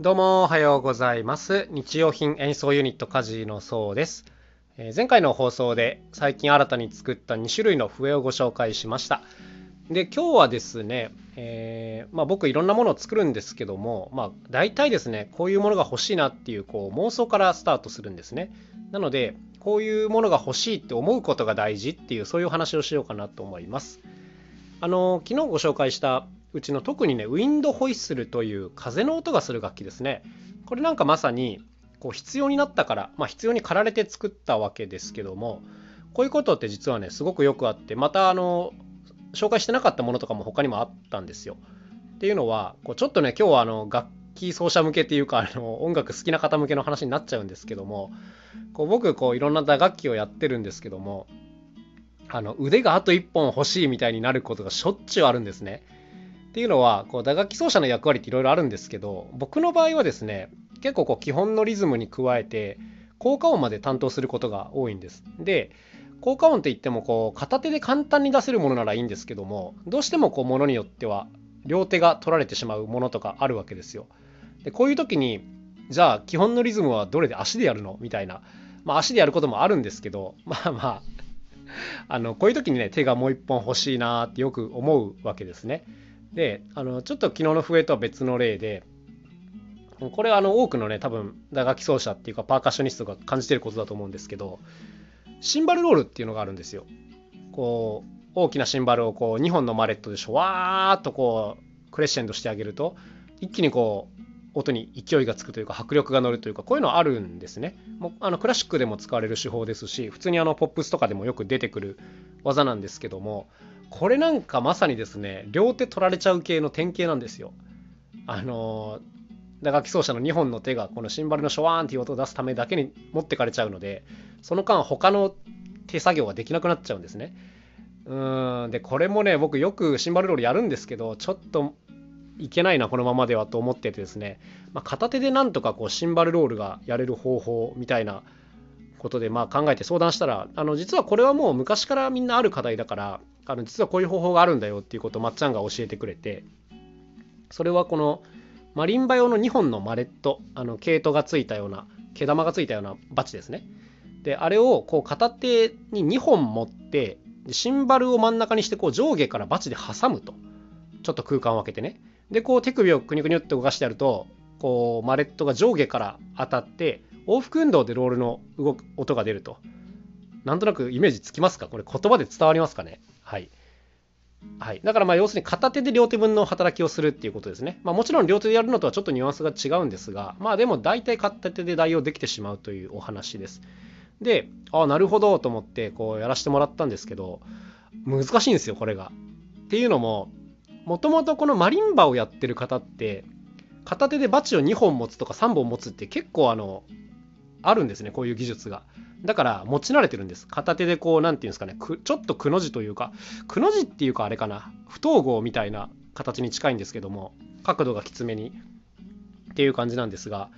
どうもおはようございます。日用品演奏ユニットカジのそうです、えー、前回の放送で最近新たに作った2種類の笛をご紹介しました。で今日はですね、えー、まあ、僕いろんなものを作るんですけどもまあ大体ですねこういうものが欲しいなっていうこう妄想からスタートするんですね。なのでこういうものが欲しいって思うことが大事っていうそういう話をしようかなと思います。あの昨日ご紹介したうちの特にねウィンドホイッスルという風の音がする楽器ですねこれなんかまさにこう必要になったから、まあ、必要に駆られて作ったわけですけどもこういうことって実はねすごくよくあってまたあの紹介してなかったものとかも他にもあったんですよ。っていうのはこうちょっとね今日はあの楽器奏者向けっていうかあの音楽好きな方向けの話になっちゃうんですけどもこう僕こういろんな打楽器をやってるんですけどもあの腕があと1本欲しいみたいになることがしょっちゅうあるんですね。っていうのはこう打楽器奏者の役割っていろいろあるんですけど僕の場合はですね結構こう基本のリズムに加えて効果音まで担当することが多いんです。で効果音って言ってもこう片手で簡単に出せるものならいいんですけどもどうしてもこうものによっては両手が取られてしまうものとかあるわけですよ。でこういう時にじゃあ基本のリズムはどれで足でやるの？みたいな、まあ、足でやることもあるんですけどまあまああのこういう時にね手がもう一本欲しいなってよく思うわけですね。であのちょっと昨日の笛とは別の例でこれはあの多くのね多分打楽器奏者っていうかパーカッショニストが感じてることだと思うんですけどシンバルロールっていうのがあるんですよ。こう大きなシンバルをこう2本のマレットでシュワーっとこうクレッシェンドしてあげると一気にこう音に勢いがつくというか迫力が乗るというかこういうのあるんですね。もうあのクラシックでも使われる手法ですし普通にあのポップスとかでもよく出てくる技なんですけどもこれなんかまさにですね両手取られちゃう系の典型なんですよ。あの打楽器奏者の2本の手がこのシンバルのショワーンっていう音を出すためだけに持ってかれちゃうのでその間他の手作業ができなくなっちゃうんですね。うんでこれもね僕よくシンバルロールやるんですけどちょっといけないなこのままではと思っててですね、まあ、片手でなんとかこうシンバルロールがやれる方法みたいなことでまあ考えて相談したらあの実はこれはもう昔からみんなある課題だからあの実はこういう方法があるんだよっていうことをまっちゃんが教えてくれてそれはこのマリンバ用の2本のマレットあの毛糸がついたような毛玉がついたようなバチですね。であれをこう片手に2本持ってシンバルを真ん中にしてこう上下からバチで挟むと。ちょっと空間を分けてね。でこう手首をくにゅくにゅって動かしてやるとこうマレットが上下から当たって往復運動でロールの動く音が出ると。なんとなくイメージつきますか？これ言葉で伝わりますかね？はいはい、だからまあ要するに片手で両手分の働きをするっていうことですね。まあ、もちろん両手でやるのとはちょっとニュアンスが違うんですが、まあでも大体片手で代用できてしまうというお話です。で、ああ、なるほどと思ってこうやらせてもらったんですけど、難しいんですよ、これが。っていうのも、もともとこのマリンバをやってる方って片手でバチを2本持つとか3本持つって結構あのあるんですねこういう技術が。だから持ち慣れてるんです。片手でこう何て言うんですかねちょっとくの字というかくの字っていうかあれかな不統合みたいな形に近いんですけども角度がきつめに。っていう感じなんですが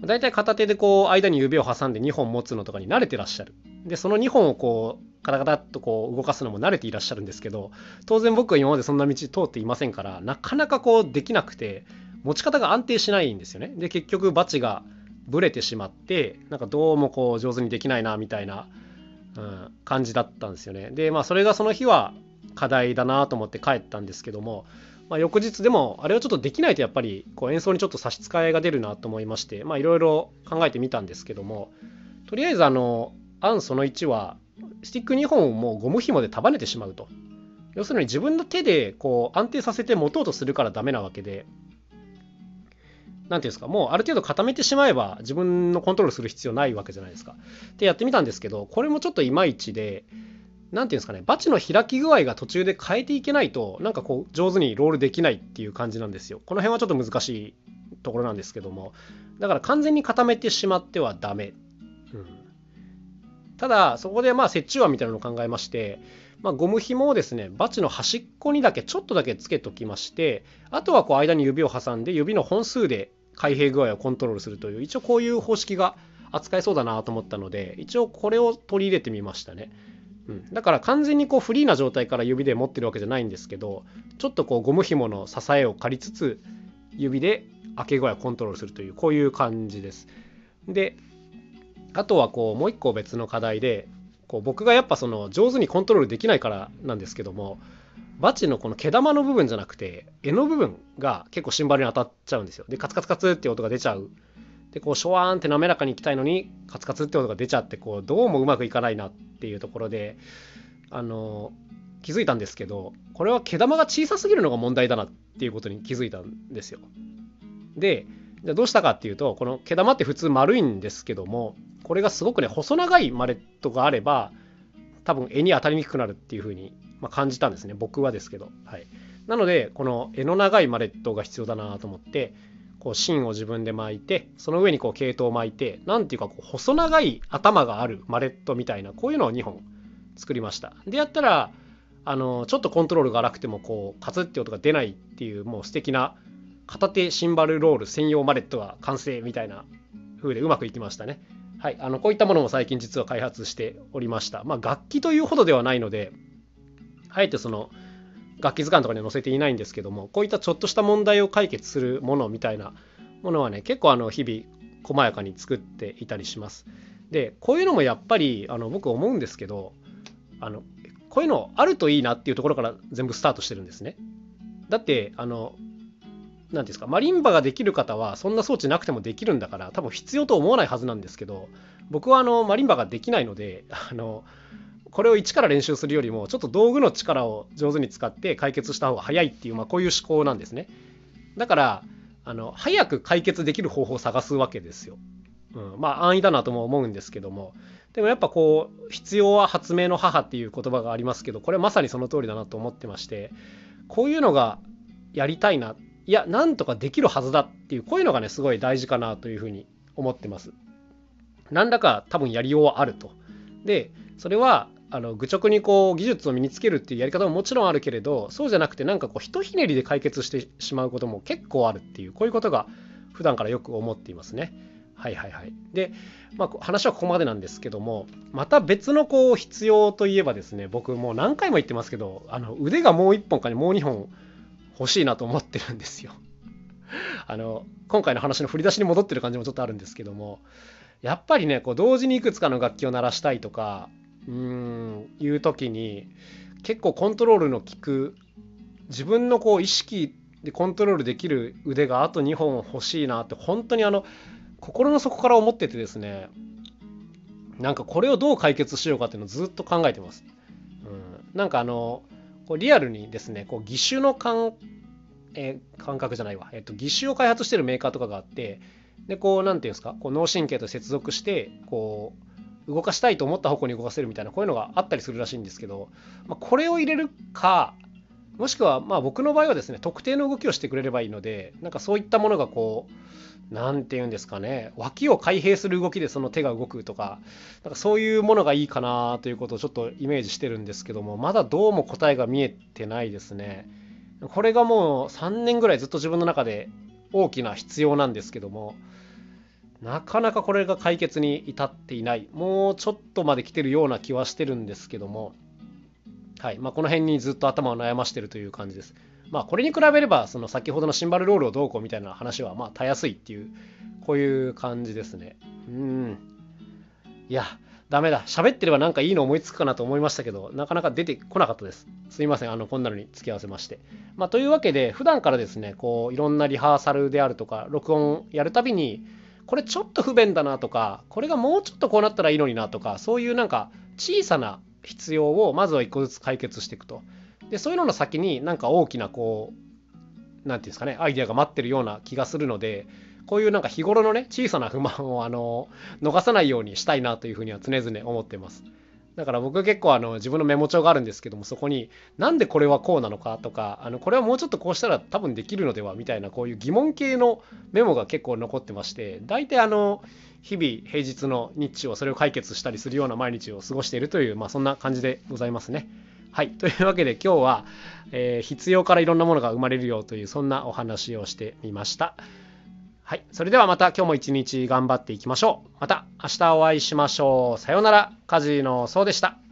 だいたい片手でこう間に指を挟んで2本持つのとかに慣れてらっしゃる。でその2本をこうカタカタっとこう動かすのも慣れていらっしゃるんですけど当然僕は今までそんな道通っていませんからなかなかこうできなくて持ち方が安定しないんですよね。で結局バチがブレてしまってなんかどうもこう上手にできないなみたいな、うん、感じだったんですよねでまあそれがその日は課題だなと思って帰ったんですけども、まあ、翌日でもあれはちょっとできないとやっぱりこう演奏にちょっと差し支えが出るなと思いましてまあいろいろ考えてみたんですけどもとりあえずあの案その1はスティック2本をもうゴム紐で束ねてしまうと。要するに自分の手でこう安定させて持とうとするからダメなわけで、何ていうんですか、もうある程度固めてしまえば自分のコントロールする必要ないわけじゃないですか。でやってみたんですけど、これもちょっといまいちで、何ていうんですかね、バチの開き具合が途中で変えていけないと、なんかこう上手にロールできないっていう感じなんですよ。この辺はちょっと難しいところなんですけども、だから完全に固めてしまってはダメ。うんただそこでまあ折衷案みたいなのを考えまして、まあ、ゴム紐をですねバチの端っこにだけちょっとだけつけときましてあとはこう間に指を挟んで指の本数で開閉具合をコントロールするという一応こういう方式が扱えそうだなと思ったので一応これを取り入れてみましたね。うん、だから完全にこうフリーな状態から指で持ってるわけじゃないんですけどちょっとこうゴム紐の支えを借りつつ指で開け具合をコントロールするというこういう感じです。であとはこうもう一個別の課題でこう僕がやっぱその上手にコントロールできないからなんですけどもバチのこの毛玉の部分じゃなくて柄の部分が結構シンバルに当たっちゃうんですよ。でカツカツカツって音が出ちゃう。でこうショワーンって滑らかにいきたいのにカツカツって音が出ちゃってこうどうもうまくいかないなっていうところであの気づいたんですけどこれは毛玉が小さすぎるのが問題だなっていうことに気づいたんですよ。でじゃどうしたかっていうとこの毛玉って普通丸いんですけどもこれがすごくね細長いマレットがあれば多分絵に当たりにくくなるっていう風にまあ、感じたんですね。僕はですけど、はい、なのでこの柄の長いマレットが必要だなと思ってこう芯を自分で巻いてその上にこう毛糸を巻いて何ていうかこう細長い頭があるマレットみたいなこういうのを2本作りました。でやったらあのちょっとコントロールが荒くてもこうカツって音が出ないっていうもう素敵な片手シンバルロール専用マレットが完成みたいな風でうまくいきましたね。はい。あのこういったものも最近実は開発しておりました。まあ楽器というほどではないのであえてその楽器図鑑とかには載せていないんですけどもこういったちょっとした問題を解決するものみたいなものはね結構あの日々細やかに作っていたりします。でこういうのもやっぱりあの僕思うんですけどあのこういうのあるといいなっていうところから全部スタートしてるんですね。だってあの何ですかマリンバができる方はそんな装置なくてもできるんだから多分必要と思わないはずなんですけど僕はあのマリンバができないのであのこれを一から練習するよりもちょっと道具の力を上手に使って解決した方が早いっていう、まあ、こういう思考なんですね。だからあの早く解決できる方法を探すわけですよ、うん、まあ安易だなとも思うんですけども。でもやっぱこう必要は発明の母っていう言葉がありますけどこれまさにその通りだなと思ってましてこういうのがやりたいな。いやなんとかできるはずだっていうこういうのがねすごい大事かなというふうに思ってます。何らか多分やりようはあると。でそれはあの愚直にこう技術を身につけるっていうやり方ももちろんあるけれどそうじゃなくてなんかこうひとひねりで解決してしまうことも結構あるっていうこういうことが普段からよく思っていますね。はいはいはい。で、まあ、話はここまでなんですけどもまた別のこう必要といえばですね僕もう何回も言ってますけどあの腕がもう1本かにもう2本欲しいなと思ってるんですよ。あの今回の話の振り出しに戻ってる感じもちょっとあるんですけどもやっぱりねこう同時にいくつかの楽器を鳴らしたいとかうんいう時に結構コントロールの効く自分のこう意識でコントロールできる腕があと2本欲しいなって本当にあの心の底から思っててですねなんかこれをどう解決しようかっていうのをずっと考えてます。うん、なんかあのこうリアルにですねこう義手の感,、えー、感覚じゃないわ、えっと、義手を開発してるメーカーとかがあってでこう何ていうんですかこう脳神経と接続してこう動かしたいと思った方向に動かせるみたいなこういうのがあったりするらしいんですけど、まあ、これを入れるかもしくはまあ僕の場合はですね特定の動きをしてくれればいいのでなんかそういったものがこう何て言うんですかね脇を開閉する動きでその手が動くとかなんかそういうものがいいかなということをちょっとイメージしてるんですけどもまだどうも答えが見えてないですね。これがもう3年ぐらいずっと自分の中で大きな必要なんですけどもなかなかこれが解決に至っていないもうちょっとまで来てるような気はしてるんですけどもはいまあ、この辺にずっと頭を悩ましてるという感じです。まあこれに比べればその先ほどのシンバルロールをどうこうみたいな話はまあたやすいっていうこういう感じですね。うんいやダメだ喋ってればなんかいいの思いつくかなと思いましたけどなかなか出てこなかったです。すいませんあのこんなのに付き合わせまして。まあ、というわけで普段からですねこういろんなリハーサルであるとか録音やるたびにこれちょっと不便だなとかこれがもうちょっとこうなったらいいのになとかそういうなんか小さな必要をまずは一個ずつ解決していくとでそういうのの先になんか大きなこう何て言うんですかねアイデアが待ってるような気がするのでこういうなんか日頃のね小さな不満をあの逃さないようにしたいなというふうには常々思ってます。だから僕結構あの自分のメモ帳があるんですけどもそこになんでこれはこうなのかとかあのこれはもうちょっとこうしたら多分できるのではみたいなこういう疑問系のメモが結構残ってまして大体あの日々平日の日中をそれを解決したりするような毎日を過ごしているという、まあ、そんな感じでございますね。はい。というわけで今日は、え、必要からいろんなものが生まれるよというそんなお話をしてみました。はい。それではまた今日も一日頑張っていきましょう。また明日お会いしましょう。さようなら。カジノそうでした。